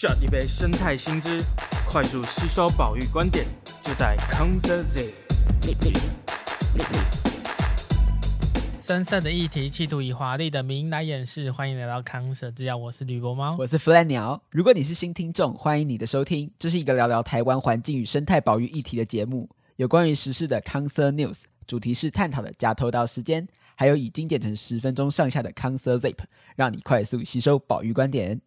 shot 一杯生态新知，快速吸收保育观点，就在 c o n s e r Z。深色的议题，企图以华丽的名来掩饰。欢迎来到康 Sir 制药，我是吕伯猫，我是弗兰鸟。如果你是新听众，欢迎你的收听。这是一个聊聊台湾环境与生态保育议题的节目，有关于时事的康 Sir News，主题是探讨的假投稿时间，还有已经剪成十分钟上下的康 Sir Zip，让你快速吸收保育观点。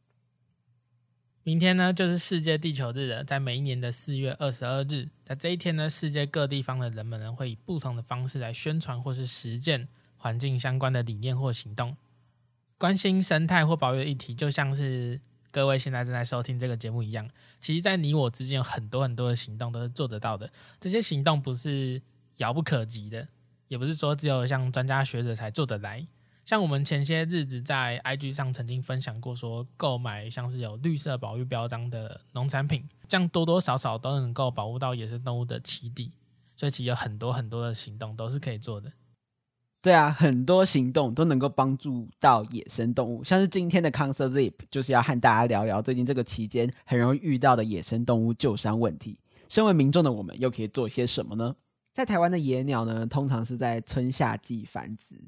明天呢，就是世界地球日了。在每一年的四月二十二日，在这一天呢，世界各地方的人们呢，会以不同的方式来宣传或是实践环境相关的理念或行动。关心生态或保育的议题，就像是各位现在正在收听这个节目一样。其实，在你我之间有很多很多的行动都是做得到的。这些行动不是遥不可及的，也不是说只有像专家学者才做得来。像我们前些日子在 IG 上曾经分享过，说购买像是有绿色保育标章的农产品，这样多多少少都能够保护到野生动物的栖地，所以其实有很多很多的行动都是可以做的。对啊，很多行动都能够帮助到野生动物，像是今天的 Concert Zip 就是要和大家聊聊最近这个期间很容易遇到的野生动物救伤问题。身为民众的我们又可以做些什么呢？在台湾的野鸟呢，通常是在春夏季繁殖。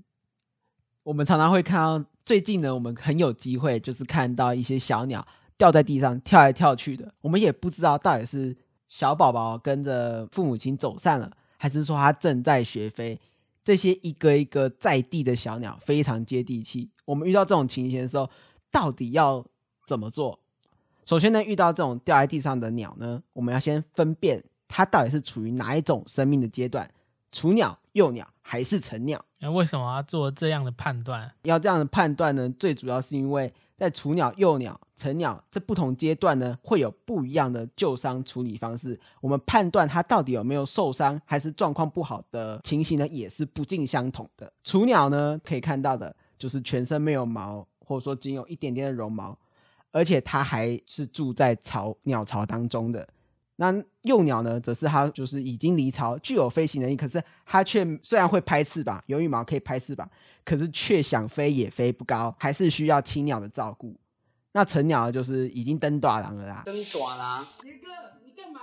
我们常常会看到，最近呢，我们很有机会，就是看到一些小鸟掉在地上跳来跳去的。我们也不知道到底是小宝宝跟着父母亲走散了，还是说它正在学飞。这些一个一个在地的小鸟非常接地气。我们遇到这种情形的时候，到底要怎么做？首先呢，遇到这种掉在地上的鸟呢，我们要先分辨它到底是处于哪一种生命的阶段。雏鸟、幼鸟还是成鸟？那为什么要做这样的判断？要这样的判断呢？最主要是因为在雏鸟、幼鸟、成鸟这不同阶段呢，会有不一样的救伤处理方式。我们判断它到底有没有受伤，还是状况不好的情形呢，也是不尽相同的。雏鸟呢，可以看到的就是全身没有毛，或者说仅有一点点的绒毛，而且它还是住在巢鸟巢当中的。那幼鸟呢，则是它就是已经离巢，具有飞行能力，可是它却虽然会拍翅膀，有羽毛可以拍翅膀，可是却想飞也飞不高，还是需要亲鸟的照顾。那成鸟就是已经登大郎了啦，登大郎，杰哥，你干嘛？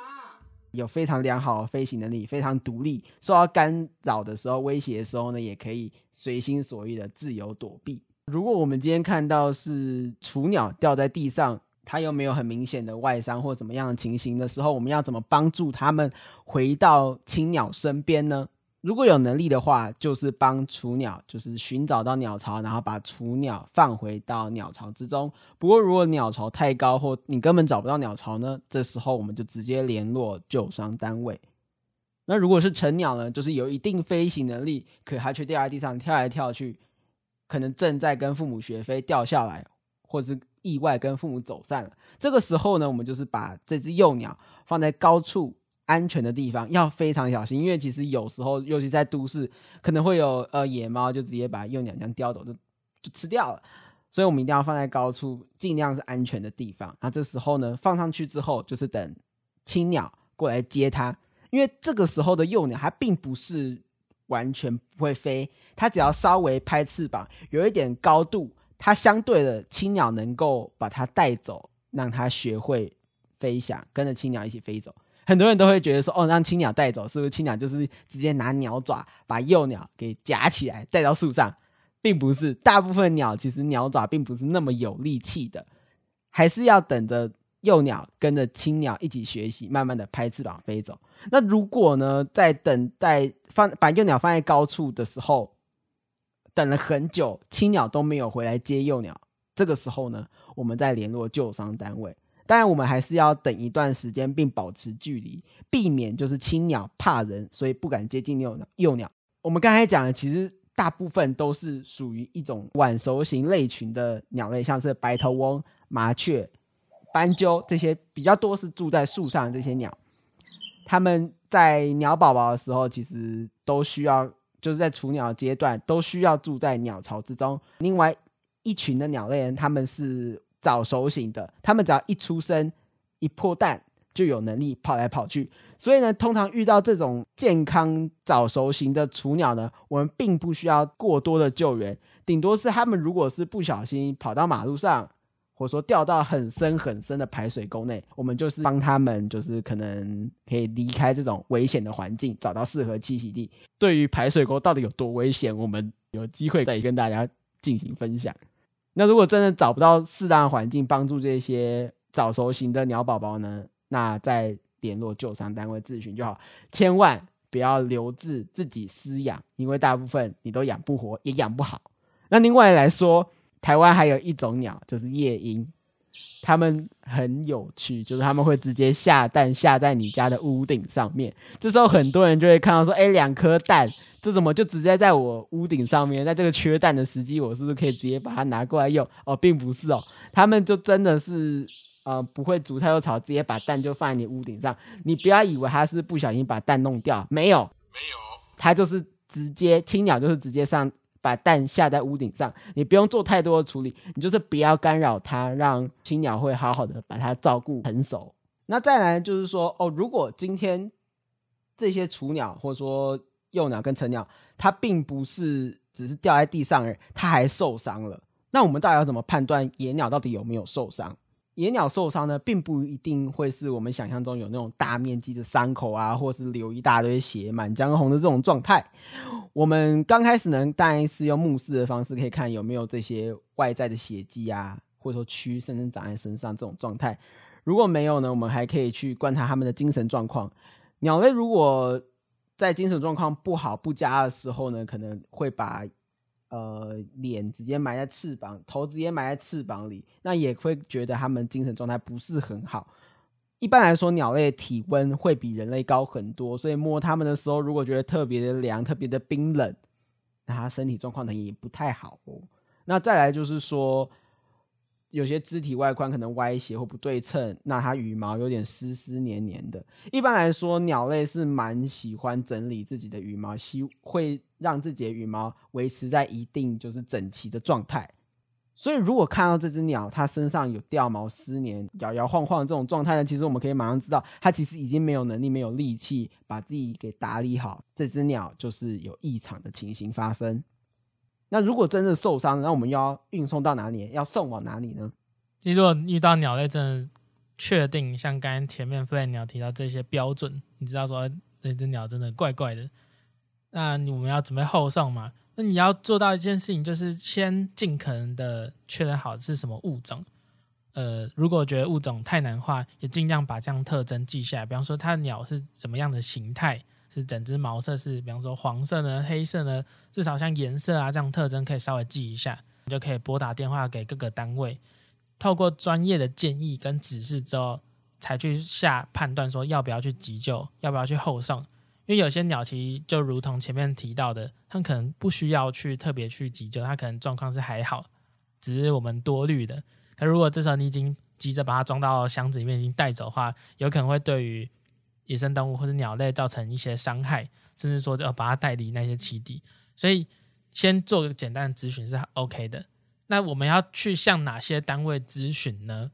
有非常良好的飞行能力，非常独立，受到干扰的时候、威胁的时候呢，也可以随心所欲的自由躲避。如果我们今天看到是雏鸟掉在地上，它又没有很明显的外伤或怎么样的情形的时候，我们要怎么帮助他们回到青鸟身边呢？如果有能力的话，就是帮雏鸟，就是寻找到鸟巢，然后把雏鸟放回到鸟巢之中。不过，如果鸟巢太高或你根本找不到鸟巢呢，这时候我们就直接联络救伤单位。那如果是成鸟呢，就是有一定飞行能力，可它却掉在地上跳来跳去，可能正在跟父母学飞掉下来，或是。意外跟父母走散了，这个时候呢，我们就是把这只幼鸟放在高处安全的地方，要非常小心，因为其实有时候，尤其在都市，可能会有呃野猫就直接把幼鸟这样叼走，就就吃掉了。所以我们一定要放在高处，尽量是安全的地方。那这时候呢，放上去之后，就是等青鸟过来接它，因为这个时候的幼鸟它并不是完全不会飞，它只要稍微拍翅膀，有一点高度。它相对的青鸟能够把它带走，让它学会飞翔，跟着青鸟一起飞走。很多人都会觉得说，哦，让青鸟带走，是不是青鸟就是直接拿鸟爪把幼鸟给夹起来带到树上？并不是，大部分鸟其实鸟爪并不是那么有力气的，还是要等着幼鸟跟着青鸟一起学习，慢慢的拍翅膀飞走。那如果呢，在等待放把幼鸟放在高处的时候，等了很久，青鸟都没有回来接幼鸟。这个时候呢，我们再联络救伤单位。当然，我们还是要等一段时间，并保持距离，避免就是青鸟怕人，所以不敢接近幼鸟。幼鸟，我们刚才讲的，其实大部分都是属于一种晚熟型类群的鸟类，像是白头翁、麻雀、斑鸠这些比较多是住在树上这些鸟。它们在鸟宝宝的时候，其实都需要。就是在雏鸟阶段都需要住在鸟巢之中。另外一群的鸟类，它们是早熟型的，它们只要一出生一破蛋就有能力跑来跑去。所以呢，通常遇到这种健康早熟型的雏鸟呢，我们并不需要过多的救援，顶多是它们如果是不小心跑到马路上，或者说掉到很深很深的排水沟内，我们就是帮他们，就是可能可以离开这种危险的环境，找到适合栖息地。对于排水沟到底有多危险，我们有机会再跟大家进行分享。那如果真的找不到适当的环境帮助这些早熟型的鸟宝宝呢？那再联络救伤单位咨询就好，千万不要留置自己饲养，因为大部分你都养不活，也养不好。那另外来说，台湾还有一种鸟，就是夜莺，它们很有趣，就是它们会直接下蛋下在你家的屋顶上面。这时候很多人就会看到说，哎，两颗蛋，这怎么就直接在我屋顶上面？在这个缺蛋的时机，我是不是可以直接把它拿过来用？哦，并不是哦，它们就真的是呃不会煮太多草，直接把蛋就放在你屋顶上。你不要以为它是不小心把蛋弄掉，没有，没有，它就是直接青鸟就是直接上。把蛋下在屋顶上，你不用做太多的处理，你就是不要干扰它，让青鸟会好好的把它照顾成熟。那再来就是说，哦，如果今天这些雏鸟或者说幼鸟跟成鸟，它并不是只是掉在地上而，它还受伤了，那我们到底要怎么判断野鸟到底有没有受伤？野鸟受伤呢，并不一定会是我们想象中有那种大面积的伤口啊，或是流一大堆血、满江红的这种状态。我们刚开始呢，当然是用目视的方式，可以看有没有这些外在的血迹啊，或者说蛆甚至长在身上这种状态。如果没有呢，我们还可以去观察他们的精神状况。鸟类如果在精神状况不好、不佳的时候呢，可能会把。呃，脸直接埋在翅膀，头直接埋在翅膀里，那也会觉得他们精神状态不是很好。一般来说，鸟类体温会比人类高很多，所以摸它们的时候，如果觉得特别的凉、特别的冰冷，那它身体状况呢也不太好哦。那再来就是说。有些肢体外观可能歪斜或不对称，那它羽毛有点湿湿黏黏的。一般来说，鸟类是蛮喜欢整理自己的羽毛，希会让自己的羽毛维持在一定就是整齐的状态。所以，如果看到这只鸟，它身上有掉毛、湿黏、摇摇晃晃这种状态呢，其实我们可以马上知道，它其实已经没有能力、没有力气把自己给打理好。这只鸟就是有异常的情形发生。那如果真的受伤，那我们要运送到哪里？要送往哪里呢？其实如果遇到鸟类，真的确定像刚刚前面 Flame 鸟提到这些标准，你知道说这只鸟真的怪怪的，那我们要准备后送嘛？那你要做到一件事情，就是先尽可能的确认好是什么物种。呃，如果觉得物种太难画，也尽量把这样特征记下来。比方说，它的鸟是怎么样的形态。是整只毛色是，比方说黄色呢、黑色呢，至少像颜色啊这样特征可以稍微记一下，你就可以拨打电话给各个单位，透过专业的建议跟指示之后，才去下判断说要不要去急救，要不要去后送。因为有些鸟其实就如同前面提到的，它可能不需要去特别去急救，它可能状况是还好，只是我们多虑的。可如果这时候你已经急着把它装到箱子里面已经带走的话，有可能会对于野生动物或者鸟类造成一些伤害，甚至说就要把它带离那些栖地，所以先做个简单的咨询是 OK 的。那我们要去向哪些单位咨询呢？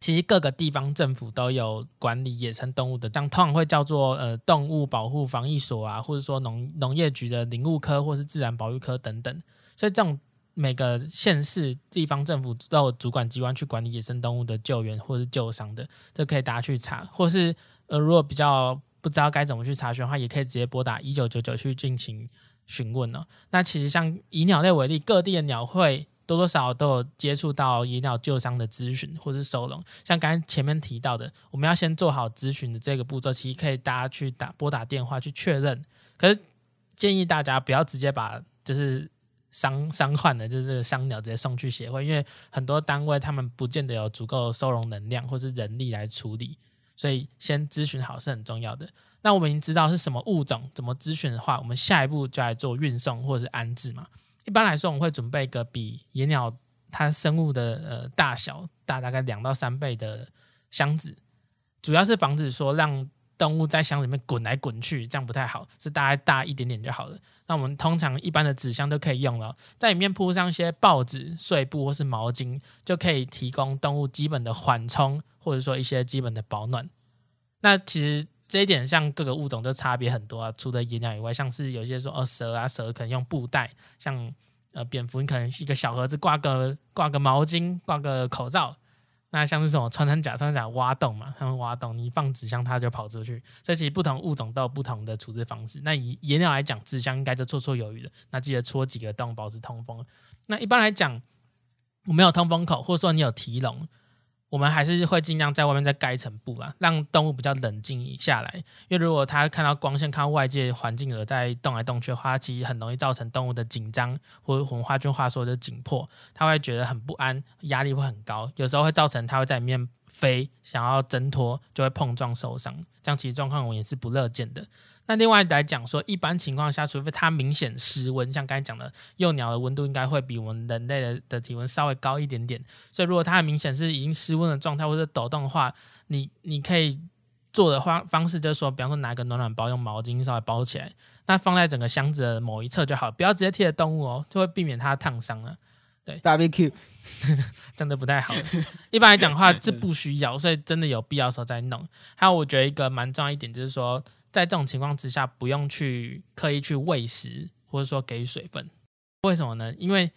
其实各个地方政府都有管理野生动物的，但通常会叫做呃动物保护防疫所啊，或者说农农业局的林务科或是自然保育科等等。所以这种每个县市地方政府都有主管机关去管理野生动物的救援或是救伤的，这可以大家去查，或是。呃，如果比较不知道该怎么去查询的话，也可以直接拨打一九九九去进行询问哦。那其实像以鸟类为例，各地的鸟会多多少少都有接触到野鸟救伤的咨询或是收容。像刚才前面提到的，我们要先做好咨询的这个步骤，其实可以大家去打拨打电话去确认。可是建议大家不要直接把就是伤伤患的，就是伤鸟直接送去协会，因为很多单位他们不见得有足够收容能量或是人力来处理。所以先咨询好是很重要的。那我们已经知道是什么物种，怎么咨询的话，我们下一步就来做运送或者是安置嘛。一般来说，我们会准备一个比野鸟它生物的呃大小大大概两到三倍的箱子，主要是防止说让动物在箱里面滚来滚去，这样不太好，是大概大一点点就好了。那我们通常一般的纸箱都可以用了，在里面铺上一些报纸、碎布或是毛巾，就可以提供动物基本的缓冲。或者说一些基本的保暖，那其实这一点像各个物种都差别很多啊。除了野鸟以外，像是有些说哦蛇啊，蛇可能用布袋，像呃蝙蝠你可能一个小盒子挂个挂个毛巾，挂个口罩，那像是什么穿山甲，穿山甲挖洞嘛，他们挖洞，你放纸箱它就跑出去。所以其实不同物种都有不同的处置方式。那以野鸟来讲，纸箱应该就绰绰有余了。那记得戳几个洞，保持通风。那一般来讲，我没有通风口，或者说你有提笼。我们还是会尽量在外面再盖一层布啊，让动物比较冷静下来。因为如果它看到光线、看到外界环境而在动来动去的话，其实很容易造成动物的紧张，或者我们换句话说就紧迫，它会觉得很不安，压力会很高，有时候会造成它会在里面飞，想要挣脱就会碰撞受伤，这样其实状况我也是不乐见的。那另外来讲说，一般情况下，除非它明显失温，像刚才讲的，幼鸟的温度应该会比我们人类的的体温稍微高一点点。所以，如果它很明显是已经失温的状态或者抖动的话，你你可以做的方方式就是说，比方说拿个暖暖包，用毛巾稍微包起来，那放在整个箱子的某一侧就好，不要直接贴着动物哦，就会避免它烫伤了。对，barbecue 真的不太好。一般来讲的话这不需要，所以真的有必要的时候再弄。还有，我觉得一个蛮重要一点就是说。在这种情况之下，不用去刻意去喂食，或者说给予水分。为什么呢？因为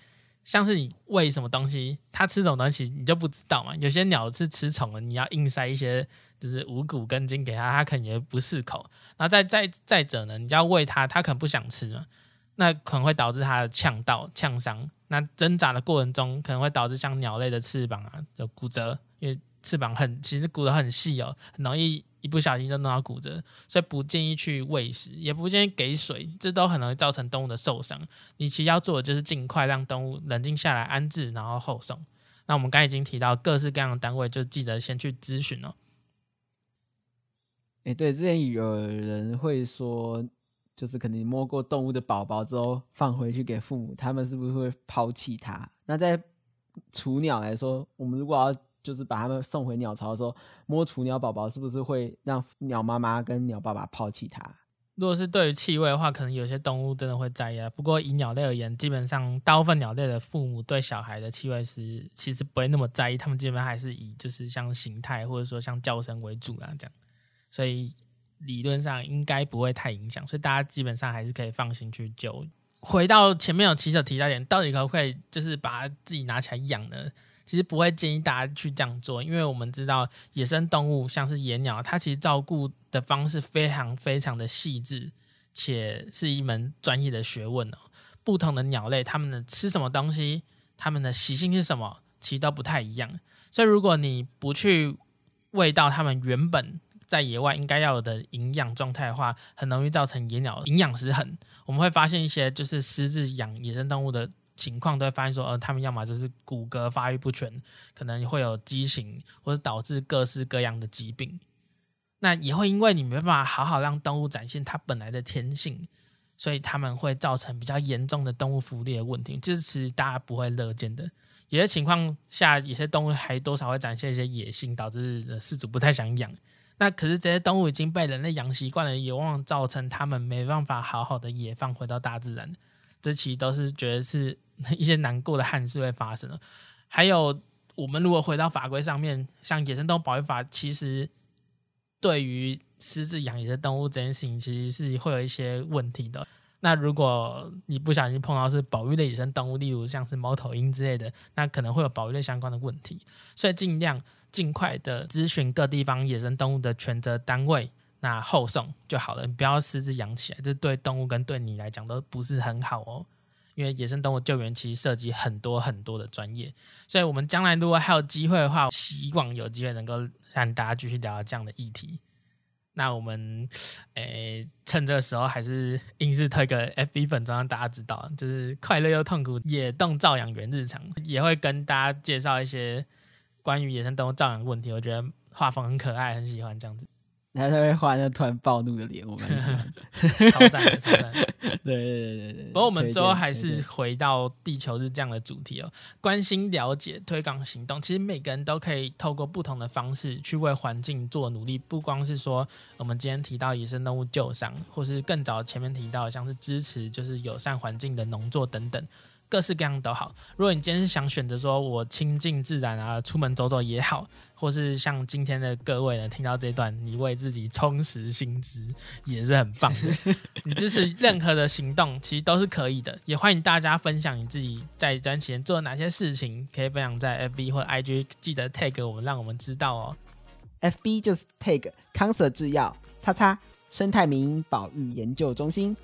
像是你喂什么东西，它吃什么东西，你就不知道嘛。有些鸟是吃虫的，你要硬塞一些就是五谷根茎给它，它可能也不适口。然后再再再者呢，你要喂它，它可能不想吃嘛，那可能会导致它的呛到呛伤。那挣扎的过程中，可能会导致像鸟类的翅膀啊有骨折，因为翅膀很其实骨头很细哦，很容易。一不小心就弄到骨折，所以不建议去喂食，也不建议给水，这都很容易造成动物的受伤。你其实要做的就是尽快让动物冷静下来安置，然后后送。那我们刚才已经提到各式各样的单位，就记得先去咨询哦。哎，对，之前有人会说，就是可能摸过动物的宝宝之后放回去给父母，他们是不是会抛弃它？那在雏鸟来说，我们如果要就是把它们送回鸟巢的时候，摸雏鸟宝宝是不是会让鸟妈妈跟鸟爸爸抛弃它？如果是对于气味的话，可能有些动物真的会在意啊。不过以鸟类而言，基本上大部分鸟类的父母对小孩的气味是其实不会那么在意，他们基本上还是以就是像形态或者说像叫声为主啊，这样。所以理论上应该不会太影响，所以大家基本上还是可以放心去救。回到前面有起手提到点，到底可不可以就是把它自己拿起来养呢？其实不会建议大家去这样做，因为我们知道野生动物像是野鸟，它其实照顾的方式非常非常的细致，且是一门专业的学问哦。不同的鸟类，它们的吃什么东西，它们的习性是什么，其实都不太一样。所以如果你不去喂到它们原本在野外应该要有的营养状态的话，很容易造成野鸟营养失衡。我们会发现一些就是私自养野生动物的。情况都会发现说，呃，他们要么就是骨骼发育不全，可能会有畸形，或者导致各式各样的疾病。那也会因为你没办法好好让动物展现它本来的天性，所以他们会造成比较严重的动物福利的问题，这是其实大家不会乐见的。有些情况下，有些动物还多少会展现一些野性，导致饲主不太想养。那可是这些动物已经被人类养习惯了，也往往造成他们没办法好好的野放回到大自然。这其实都是觉得是。一些难过的憾事会发生了，还有我们如果回到法规上面，像《野生动物保育法》，其实对于私自养野生动物这件事情，其实是会有一些问题的。那如果你不小心碰到是保育类野生动物，例如像是猫头鹰之类的，那可能会有保育类相关的问题。所以尽量尽快的咨询各地方野生动物的权责单位，那后送就好了。你不要私自养起来，这对动物跟对你来讲都不是很好哦。因为野生动物救援其实涉及很多很多的专业，所以我们将来如果还有机会的话，希望有机会能够让大家继续聊聊这样的议题。那我们诶趁这个时候还是硬是推个 FB 粉专让大家知道，就是快乐又痛苦野动照养员日常，也会跟大家介绍一些关于野生动物照养问题。我觉得画风很可爱，很喜欢这样子。他会画那突然暴怒的脸，我们超赞的，超赞。对对对对对。不过我们最后还是回到地球日这样的主题哦，关心、了解、推广行动，其实每个人都可以透过不同的方式去为环境做努力。不光是说我们今天提到野生动物救伤，或是更早前面提到像是支持就是友善环境的农作等等。各式各样都好。如果你今天是想选择说我亲近自然啊，出门走走也好，或是像今天的各位呢，听到这段，你为自己充实心知也是很棒的。你支持任何的行动，其实都是可以的。也欢迎大家分享你自己在这段期间做了哪些事情，可以分享在 FB 或 IG，记得 tag 我们，让我们知道哦。FB 就是 tag 康 Sir 制药，叉叉生态名保育研究中心。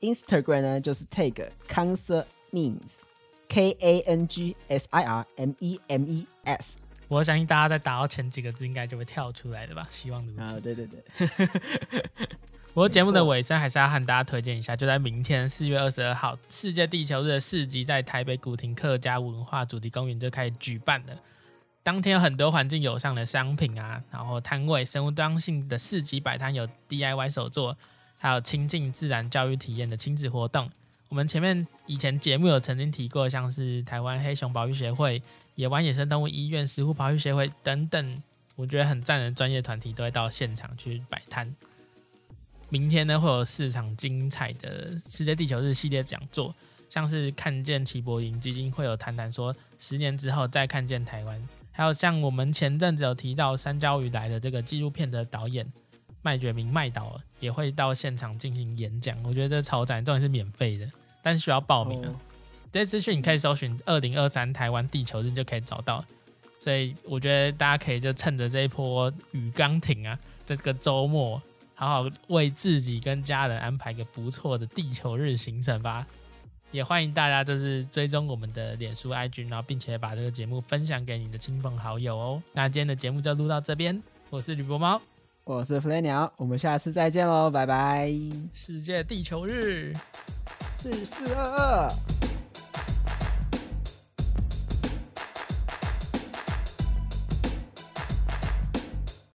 Instagram 呢就是 tag 康 Sir Memes，K A N G S I R M E M E S。我相信大家在打到前几个字，应该就会跳出来的吧？希望如此。啊，对对对。我 节目的尾声还是要和大家推荐一下，就在明天四月二十二号，世界地球日的市集在台北古亭客家文化主题公园就开始举办了。当天有很多环境友善的商品啊，然后摊位、生物多样性的市集摆摊，有 DIY 手作，还有亲近自然教育体验的亲子活动。我们前面以前节目有曾经提过，像是台湾黑熊保育协会、野湾野生动物医院、石虎保育协会等等，我觉得很赞的专业团体都会到现场去摆摊。明天呢，会有四场精彩的世界地球日系列讲座，像是看见齐柏林基金会有谈谈说十年之后再看见台湾。还有像我们前阵子有提到《山椒鱼来的》这个纪录片的导演麦觉明麦导也会到现场进行演讲，我觉得这超赞，重点是免费的，但是需要报名啊。这些资讯你可以搜寻“二零二三台湾地球日”就可以找到，所以我觉得大家可以就趁着这一波雨刚停啊，在这个周末好好为自己跟家人安排个不错的地球日行程吧。也欢迎大家就是追踪我们的脸书 IG，然后并且把这个节目分享给你的亲朋好友哦。那今天的节目就录到这边，我是吕博猫，我是 Fly 鸟，我们下次再见喽，拜拜。世界地球日，四四二二。